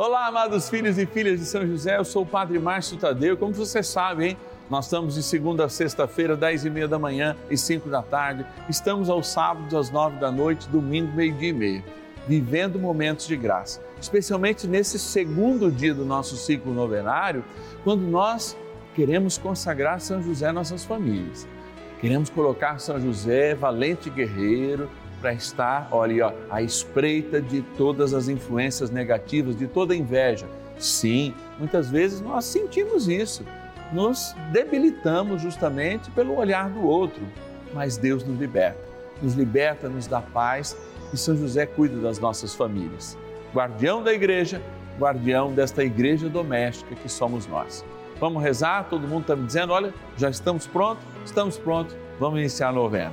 Olá, amados filhos e filhas de São José, eu sou o Padre Márcio Tadeu. Como você sabe, hein? Nós estamos de segunda a sexta-feira, dez e meia da manhã e cinco da tarde. Estamos aos sábados, às nove da noite, domingo, meio-dia e meia. Vivendo momentos de graça. Especialmente nesse segundo dia do nosso ciclo novenário, quando nós queremos consagrar São José nossas famílias. Queremos colocar São José, valente guerreiro, para estar, olha, ó, à espreita de todas as influências negativas, de toda inveja. Sim, muitas vezes nós sentimos isso nos debilitamos justamente pelo olhar do outro, mas Deus nos liberta, nos liberta, nos dá paz e São José cuida das nossas famílias. Guardião da igreja, guardião desta igreja doméstica que somos nós. Vamos rezar? Todo mundo está me dizendo: olha, já estamos prontos? Estamos prontos, vamos iniciar a novena.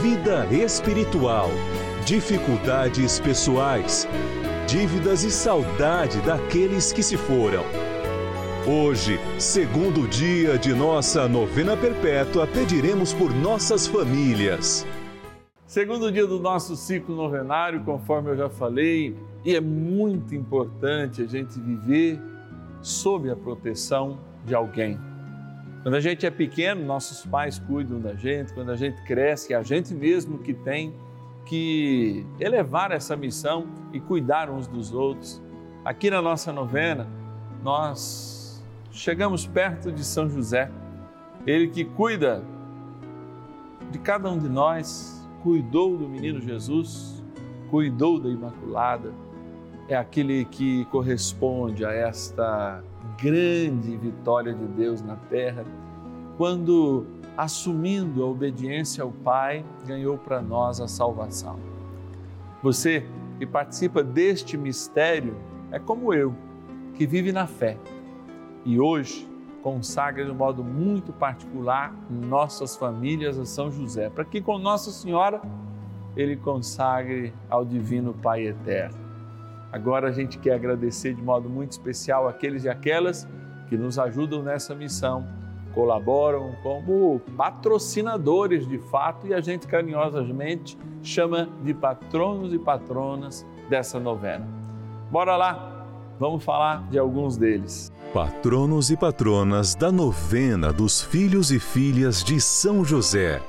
vida espiritual, dificuldades pessoais, dívidas e saudade daqueles que se foram. Hoje, segundo dia de nossa novena perpétua, pediremos por nossas famílias. Segundo dia do nosso ciclo novenário, conforme eu já falei, e é muito importante a gente viver sob a proteção de alguém. Quando a gente é pequeno, nossos pais cuidam da gente, quando a gente cresce, é a gente mesmo que tem que elevar essa missão e cuidar uns dos outros. Aqui na nossa novena, nós chegamos perto de São José, ele que cuida de cada um de nós, cuidou do menino Jesus, cuidou da Imaculada, é aquele que corresponde a esta grande vitória de Deus na terra, quando, assumindo a obediência ao Pai, ganhou para nós a salvação. Você que participa deste mistério é como eu, que vive na fé e hoje consagra de um modo muito particular nossas famílias a São José, para que com Nossa Senhora ele consagre ao Divino Pai Eterno. Agora a gente quer agradecer de modo muito especial aqueles e aquelas que nos ajudam nessa missão, colaboram como patrocinadores de fato e a gente carinhosamente chama de patronos e patronas dessa novena. Bora lá, vamos falar de alguns deles. Patronos e patronas da novena dos filhos e filhas de São José.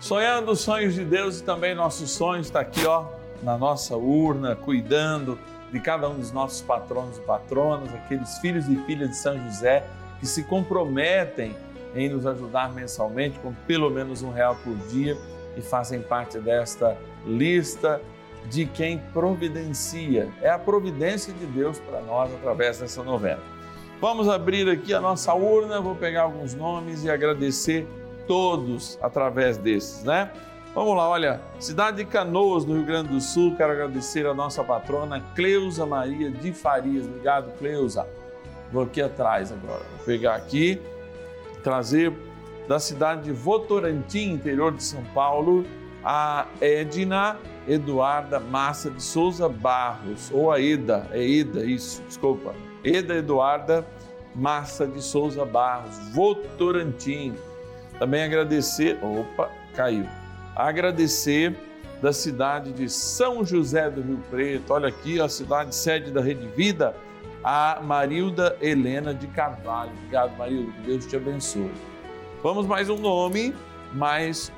Sonhando os sonhos de Deus e também nossos sonhos está aqui, ó, na nossa urna, cuidando de cada um dos nossos patronos e patronas, aqueles filhos e filhas de São José que se comprometem em nos ajudar mensalmente com pelo menos um real por dia e fazem parte desta lista de quem providencia. É a providência de Deus para nós através dessa novena. Vamos abrir aqui a nossa urna, vou pegar alguns nomes e agradecer todos através desses, né? Vamos lá, olha, cidade de Canoas, no Rio Grande do Sul, quero agradecer a nossa patrona Cleusa Maria de Farias. Obrigado, Cleusa. Vou aqui atrás agora, vou pegar aqui, trazer da cidade de Votorantim, interior de São Paulo, a Edna Eduarda Massa de Souza Barros, ou a Eda, é Eda, isso, desculpa. Eda Eduarda Massa de Souza Barros, Votorantim. Também agradecer, opa, caiu. Agradecer da cidade de São José do Rio Preto. Olha aqui a cidade sede da Rede Vida, a Marilda Helena de Carvalho. Obrigado, Marilda, que Deus te abençoe. Vamos mais um nome, mais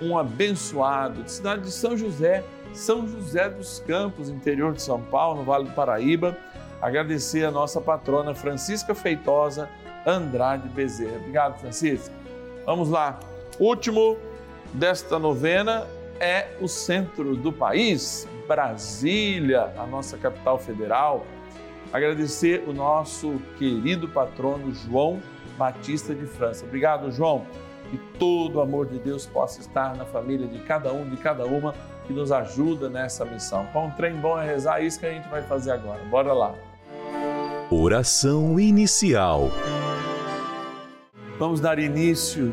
um abençoado, de cidade de São José, São José dos Campos, interior de São Paulo, no Vale do Paraíba. Agradecer a nossa patrona Francisca Feitosa Andrade Bezerra. Obrigado, Francisca. Vamos lá. Último desta novena é o centro do país, Brasília, a nossa capital federal. Agradecer o nosso querido patrono João Batista de França. Obrigado, João. Que todo o amor de Deus possa estar na família de cada um, de cada uma que nos ajuda nessa missão. Com um trem bom é rezar, é isso que a gente vai fazer agora. Bora lá. Oração inicial. Vamos dar início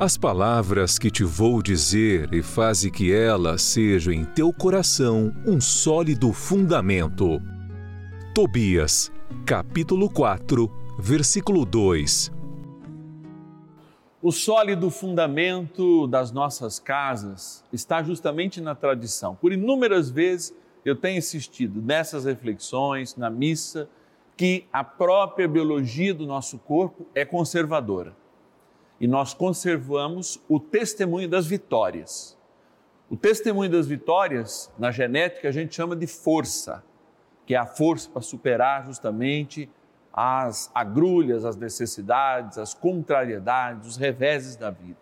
as palavras que te vou dizer e faze que elas sejam em teu coração um sólido fundamento. Tobias, capítulo 4, versículo 2. O sólido fundamento das nossas casas está justamente na tradição. Por inúmeras vezes eu tenho insistido nessas reflexões, na missa, que a própria biologia do nosso corpo é conservadora e nós conservamos o testemunho das vitórias. O testemunho das vitórias, na genética, a gente chama de força, que é a força para superar justamente as agrulhas, as necessidades, as contrariedades, os reveses da vida.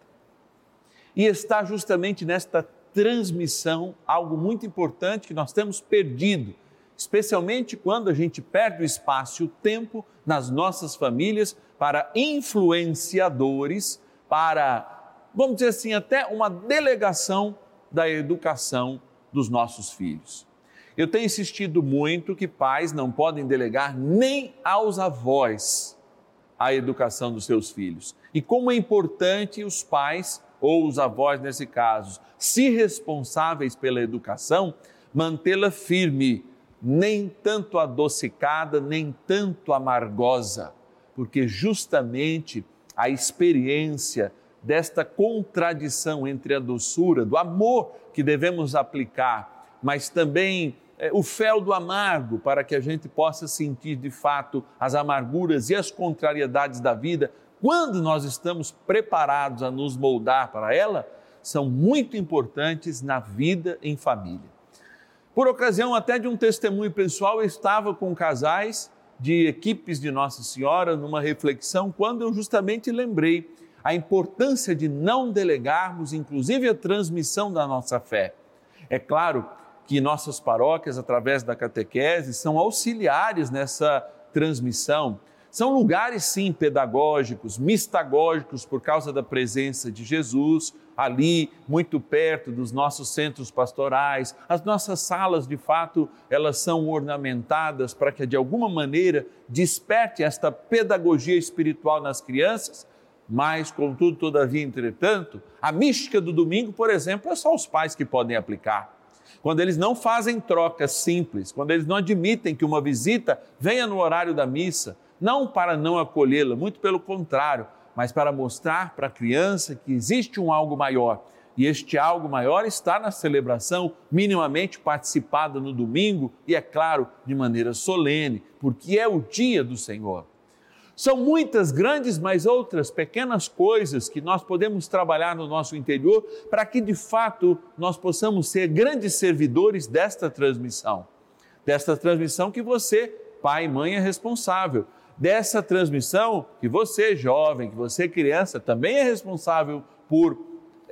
E está justamente nesta transmissão algo muito importante que nós temos perdido especialmente quando a gente perde o espaço e o tempo nas nossas famílias para influenciadores, para, vamos dizer assim, até uma delegação da educação dos nossos filhos. Eu tenho insistido muito que pais não podem delegar nem aos avós a educação dos seus filhos. E como é importante os pais, ou os avós nesse caso, se responsáveis pela educação, mantê-la firme nem tanto adocicada, nem tanto amargosa, porque justamente a experiência desta contradição entre a doçura, do amor que devemos aplicar, mas também é, o fel do amargo para que a gente possa sentir de fato as amarguras e as contrariedades da vida quando nós estamos preparados a nos moldar para ela, são muito importantes na vida em família. Por ocasião até de um testemunho pessoal, eu estava com casais de equipes de Nossa Senhora numa reflexão quando eu justamente lembrei a importância de não delegarmos, inclusive, a transmissão da nossa fé. É claro que nossas paróquias, através da catequese, são auxiliares nessa transmissão. São lugares, sim, pedagógicos, mistagógicos, por causa da presença de Jesus, ali, muito perto dos nossos centros pastorais. As nossas salas, de fato, elas são ornamentadas para que, de alguma maneira, desperte esta pedagogia espiritual nas crianças. Mas, contudo, todavia, entretanto, a mística do domingo, por exemplo, é só os pais que podem aplicar quando eles não fazem trocas simples, quando eles não admitem que uma visita venha no horário da missa, não para não acolhê-la, muito pelo contrário, mas para mostrar para a criança que existe um algo maior. E este algo maior está na celebração minimamente participada no domingo e, é claro, de maneira solene, porque é o dia do Senhor. São muitas grandes, mas outras pequenas coisas que nós podemos trabalhar no nosso interior para que de fato nós possamos ser grandes servidores desta transmissão. Desta transmissão que você, pai e mãe, é responsável. Dessa transmissão que você, jovem, que você, criança, também é responsável por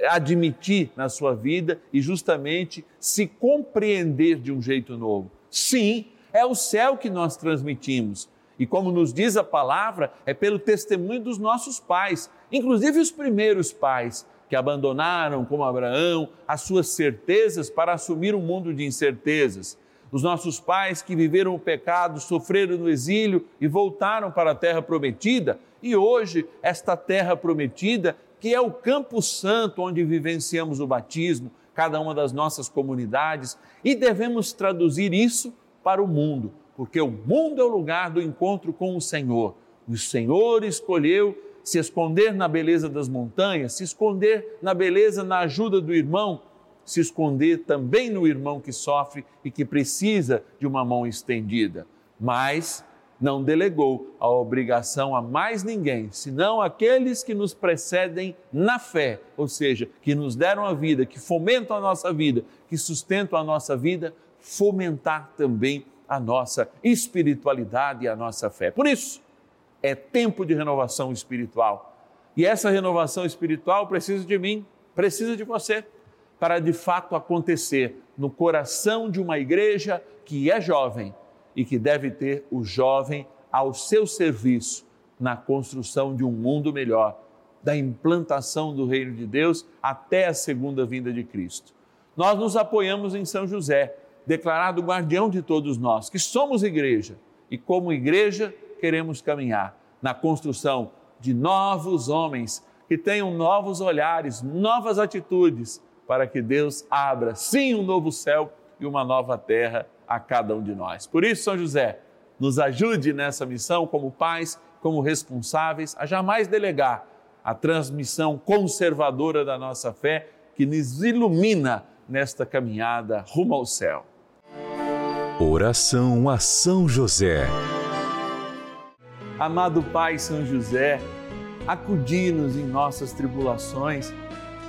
admitir na sua vida e justamente se compreender de um jeito novo. Sim, é o céu que nós transmitimos e como nos diz a palavra, é pelo testemunho dos nossos pais, inclusive os primeiros pais, que abandonaram, como Abraão, as suas certezas para assumir um mundo de incertezas. Os nossos pais que viveram o pecado, sofreram no exílio e voltaram para a terra prometida, e hoje esta terra prometida, que é o Campo Santo onde vivenciamos o batismo, cada uma das nossas comunidades, e devemos traduzir isso para o mundo porque o mundo é o lugar do encontro com o Senhor. O Senhor escolheu se esconder na beleza das montanhas, se esconder na beleza, na ajuda do irmão, se esconder também no irmão que sofre e que precisa de uma mão estendida. Mas não delegou a obrigação a mais ninguém, senão aqueles que nos precedem na fé, ou seja, que nos deram a vida, que fomentam a nossa vida, que sustentam a nossa vida, fomentar também a nossa espiritualidade e a nossa fé. Por isso, é tempo de renovação espiritual. E essa renovação espiritual precisa de mim, precisa de você, para de fato acontecer no coração de uma igreja que é jovem e que deve ter o jovem ao seu serviço na construção de um mundo melhor, da implantação do reino de Deus até a segunda vinda de Cristo. Nós nos apoiamos em São José declarado guardião de todos nós, que somos igreja e, como igreja, queremos caminhar na construção de novos homens que tenham novos olhares, novas atitudes, para que Deus abra, sim, um novo céu e uma nova terra a cada um de nós. Por isso, São José, nos ajude nessa missão como pais, como responsáveis, a jamais delegar a transmissão conservadora da nossa fé que nos ilumina nesta caminhada rumo ao céu. Oração a São José. Amado Pai São José, acudi-nos em nossas tribulações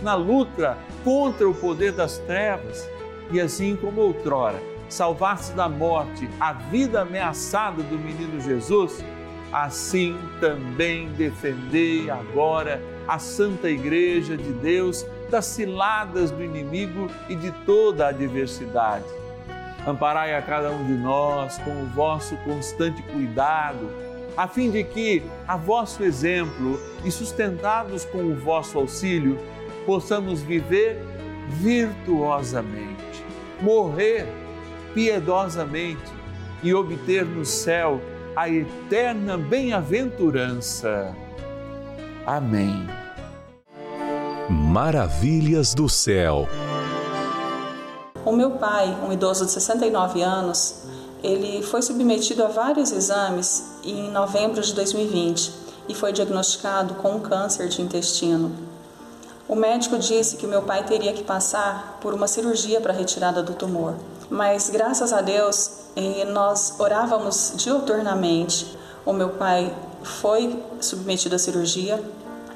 na luta contra o poder das trevas. E assim como outrora, salvaste da morte a vida ameaçada do menino Jesus, assim também defendei agora a Santa Igreja de Deus das ciladas do inimigo e de toda a adversidade. Amparai a cada um de nós com o vosso constante cuidado, a fim de que, a vosso exemplo e sustentados com o vosso auxílio, possamos viver virtuosamente, morrer piedosamente e obter no céu a eterna bem-aventurança. Amém. Maravilhas do céu. O meu pai, um idoso de 69 anos, ele foi submetido a vários exames em novembro de 2020 e foi diagnosticado com um câncer de intestino. O médico disse que meu pai teria que passar por uma cirurgia para a retirada do tumor. Mas graças a Deus, eh, nós orávamos diuturnamente. O meu pai foi submetido à cirurgia,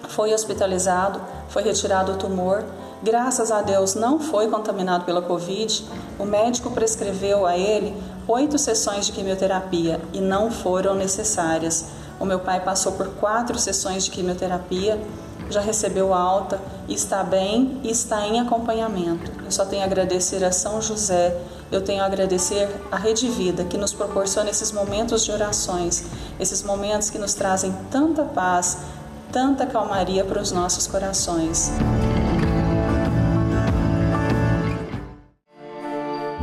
foi hospitalizado, foi retirado o tumor. Graças a Deus não foi contaminado pela Covid. O médico prescreveu a ele oito sessões de quimioterapia e não foram necessárias. O meu pai passou por quatro sessões de quimioterapia, já recebeu alta, está bem e está em acompanhamento. Eu só tenho a agradecer a São José eu tenho a agradecer a Rede Vida, que nos proporciona esses momentos de orações, esses momentos que nos trazem tanta paz, tanta calmaria para os nossos corações.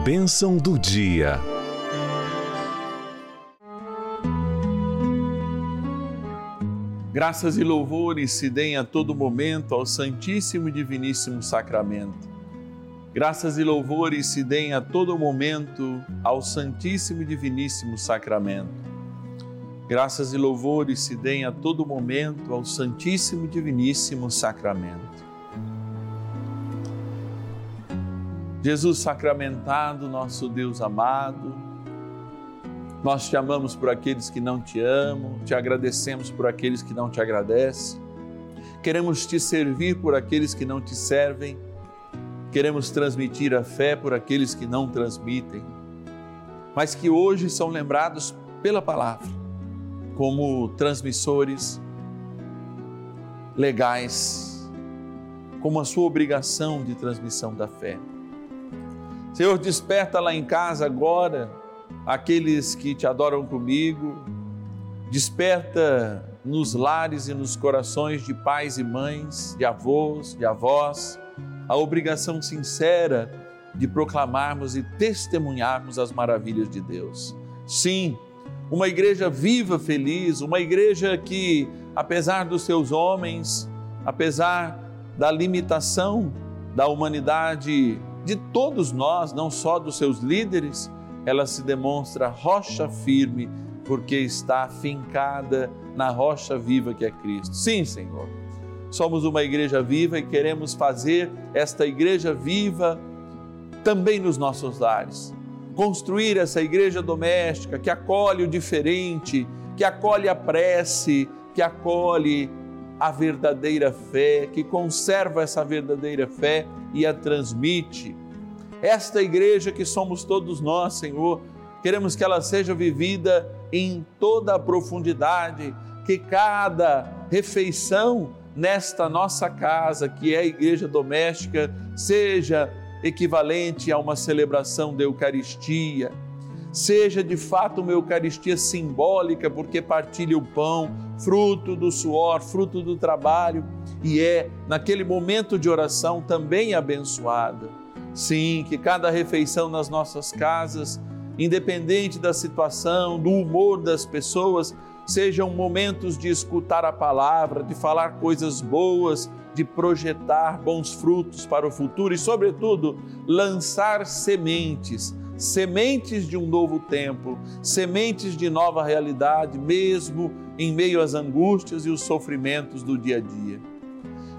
Bênção do dia. Graças e louvores se deem a todo momento ao Santíssimo e Diviníssimo Sacramento. Graças e louvores se deem a todo momento ao Santíssimo e Diviníssimo Sacramento. Graças e louvores se deem a todo momento ao Santíssimo e Diviníssimo Sacramento. Jesus sacramentado, nosso Deus amado, nós te amamos por aqueles que não te amam, te agradecemos por aqueles que não te agradecem, queremos te servir por aqueles que não te servem. Queremos transmitir a fé por aqueles que não transmitem, mas que hoje são lembrados pela palavra como transmissores legais, como a sua obrigação de transmissão da fé. Senhor, desperta lá em casa agora aqueles que te adoram comigo, desperta nos lares e nos corações de pais e mães, de avós, de avós, a obrigação sincera de proclamarmos e testemunharmos as maravilhas de Deus. Sim, uma igreja viva, feliz, uma igreja que, apesar dos seus homens, apesar da limitação da humanidade, de todos nós, não só dos seus líderes, ela se demonstra rocha firme, porque está fincada na rocha viva que é Cristo. Sim, Senhor somos uma igreja viva e queremos fazer esta igreja viva também nos nossos lares. Construir essa igreja doméstica que acolhe o diferente, que acolhe a prece, que acolhe a verdadeira fé, que conserva essa verdadeira fé e a transmite. Esta igreja que somos todos nós, Senhor, queremos que ela seja vivida em toda a profundidade, que cada refeição nesta nossa casa, que é a igreja doméstica, seja equivalente a uma celebração da Eucaristia, seja de fato uma Eucaristia simbólica, porque partilha o pão, fruto do suor, fruto do trabalho, e é, naquele momento de oração, também abençoada. Sim, que cada refeição nas nossas casas, independente da situação, do humor das pessoas, sejam momentos de escutar a palavra, de falar coisas boas, de projetar bons frutos para o futuro e, sobretudo, lançar sementes, sementes de um novo tempo, sementes de nova realidade, mesmo em meio às angústias e os sofrimentos do dia a dia.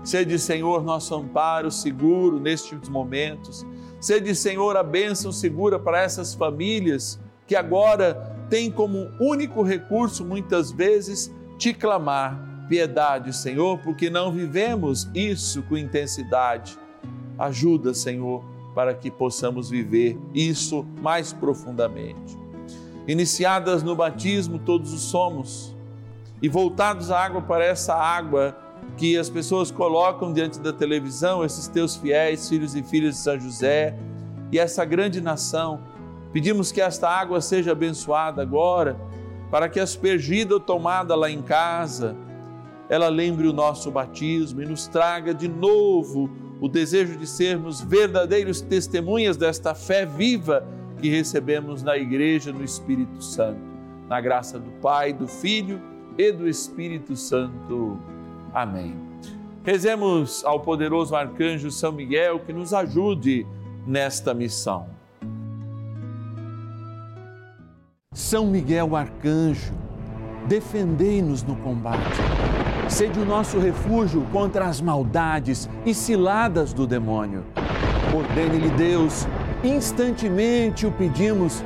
Sede, Senhor, nosso amparo seguro nestes momentos. Sede, Senhor, a bênção segura para essas famílias que agora tem como único recurso, muitas vezes, te clamar piedade, Senhor, porque não vivemos isso com intensidade. Ajuda, Senhor, para que possamos viver isso mais profundamente. Iniciadas no batismo, todos os somos, e voltados à água para essa água que as pessoas colocam diante da televisão, esses teus fiéis, filhos e filhas de São José, e essa grande nação. Pedimos que esta água seja abençoada agora, para que aspergida ou tomada lá em casa, ela lembre o nosso batismo e nos traga de novo o desejo de sermos verdadeiros testemunhas desta fé viva que recebemos na Igreja no Espírito Santo. Na graça do Pai, do Filho e do Espírito Santo. Amém. Rezemos ao poderoso arcanjo São Miguel que nos ajude nesta missão. São Miguel arcanjo, defendei-nos no combate. Sede o nosso refúgio contra as maldades e ciladas do demônio. Ordene-lhe Deus, instantemente o pedimos,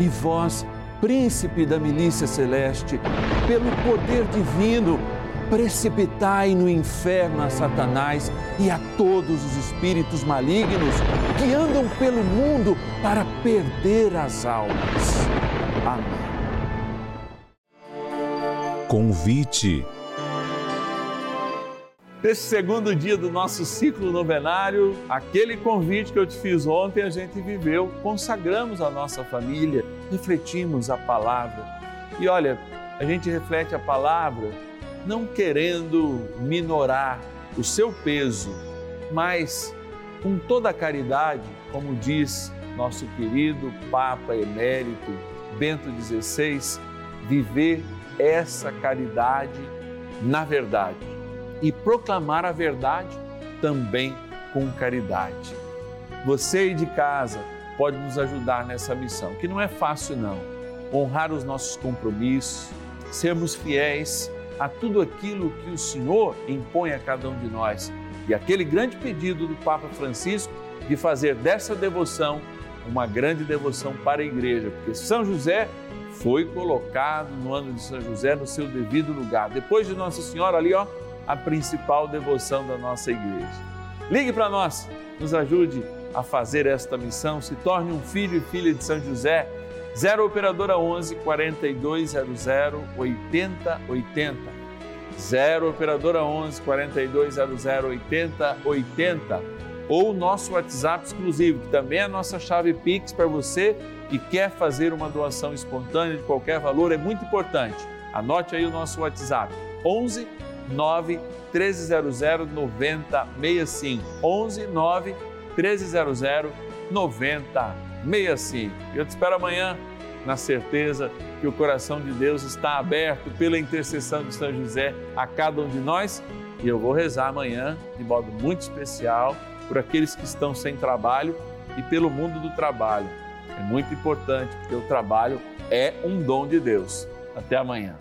e vós, príncipe da milícia celeste, pelo poder divino, precipitai no inferno a Satanás e a todos os espíritos malignos que andam pelo mundo para perder as almas. Amém. Convite. Nesse segundo dia do nosso ciclo novenário, aquele convite que eu te fiz ontem, a gente viveu, consagramos a nossa família, refletimos a palavra. E olha, a gente reflete a palavra não querendo minorar o seu peso, mas com toda a caridade, como diz nosso querido Papa Emérito Bento XVI, viver essa caridade na verdade e proclamar a verdade também com caridade. Você aí de casa pode nos ajudar nessa missão, que não é fácil não. Honrar os nossos compromissos, sermos fiéis a tudo aquilo que o Senhor impõe a cada um de nós. E aquele grande pedido do Papa Francisco de fazer dessa devoção uma grande devoção para a igreja, porque São José foi colocado no ano de São José no seu devido lugar. Depois de Nossa Senhora ali, ó, a principal devoção da nossa igreja. Ligue para nós, nos ajude a fazer esta missão, se torne um filho e filha de São José 0 Operadora 11 4200 8080. 0 Operadora 11 4200 8080. Ou nosso WhatsApp exclusivo, que também é a nossa chave Pix para você que quer fazer uma doação espontânea de qualquer valor, é muito importante. Anote aí o nosso WhatsApp: 11 9 1300 9065. 11 9 1300 9065. 65. Eu te espero amanhã na certeza que o coração de Deus está aberto pela intercessão de São José a cada um de nós e eu vou rezar amanhã de modo muito especial por aqueles que estão sem trabalho e pelo mundo do trabalho. É muito importante porque o trabalho é um dom de Deus. Até amanhã.